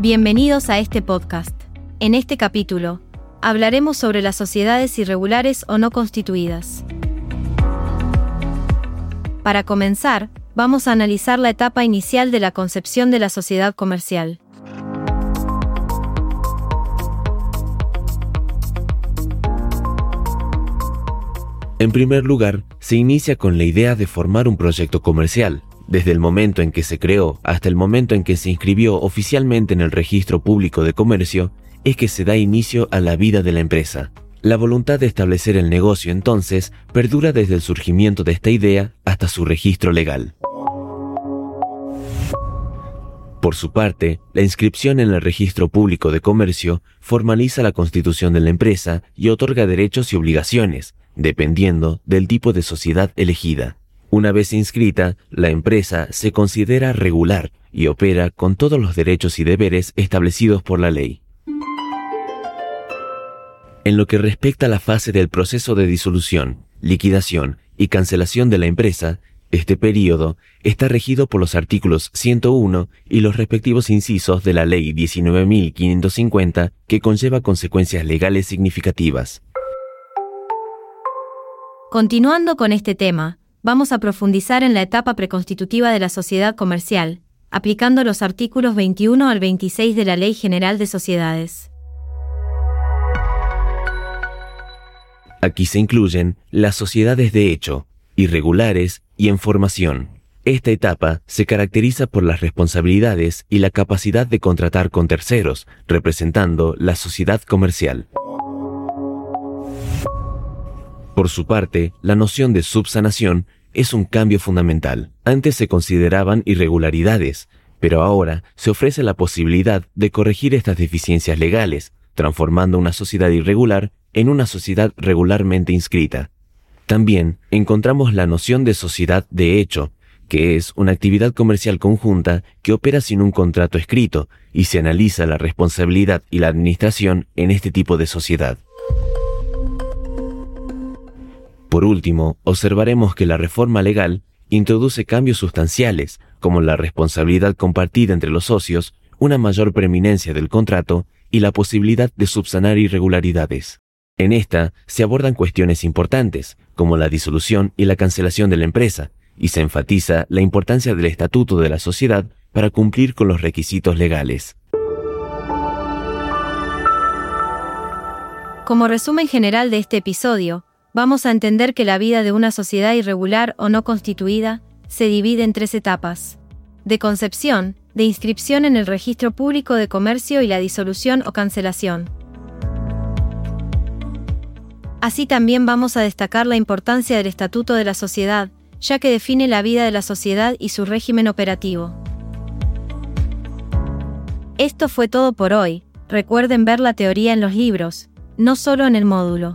Bienvenidos a este podcast. En este capítulo, hablaremos sobre las sociedades irregulares o no constituidas. Para comenzar, vamos a analizar la etapa inicial de la concepción de la sociedad comercial. En primer lugar, se inicia con la idea de formar un proyecto comercial, desde el momento en que se creó hasta el momento en que se inscribió oficialmente en el registro público de comercio, es que se da inicio a la vida de la empresa. La voluntad de establecer el negocio entonces perdura desde el surgimiento de esta idea hasta su registro legal. Por su parte, la inscripción en el registro público de comercio formaliza la constitución de la empresa y otorga derechos y obligaciones, dependiendo del tipo de sociedad elegida. Una vez inscrita, la empresa se considera regular y opera con todos los derechos y deberes establecidos por la ley. En lo que respecta a la fase del proceso de disolución, liquidación y cancelación de la empresa, este período está regido por los artículos 101 y los respectivos incisos de la Ley 19.550 que conlleva consecuencias legales significativas. Continuando con este tema, vamos a profundizar en la etapa preconstitutiva de la sociedad comercial, aplicando los artículos 21 al 26 de la Ley General de Sociedades. Aquí se incluyen las sociedades de hecho, irregulares y en formación. Esta etapa se caracteriza por las responsabilidades y la capacidad de contratar con terceros, representando la sociedad comercial. Por su parte, la noción de subsanación es un cambio fundamental. Antes se consideraban irregularidades, pero ahora se ofrece la posibilidad de corregir estas deficiencias legales, transformando una sociedad irregular en una sociedad regularmente inscrita. También encontramos la noción de sociedad de hecho, que es una actividad comercial conjunta que opera sin un contrato escrito y se analiza la responsabilidad y la administración en este tipo de sociedad. Por último, observaremos que la reforma legal introduce cambios sustanciales, como la responsabilidad compartida entre los socios, una mayor preeminencia del contrato y la posibilidad de subsanar irregularidades. En esta se abordan cuestiones importantes, como la disolución y la cancelación de la empresa, y se enfatiza la importancia del estatuto de la sociedad para cumplir con los requisitos legales. Como resumen general de este episodio, vamos a entender que la vida de una sociedad irregular o no constituida se divide en tres etapas. De concepción, de inscripción en el registro público de comercio y la disolución o cancelación. Así también vamos a destacar la importancia del Estatuto de la Sociedad, ya que define la vida de la sociedad y su régimen operativo. Esto fue todo por hoy, recuerden ver la teoría en los libros, no solo en el módulo.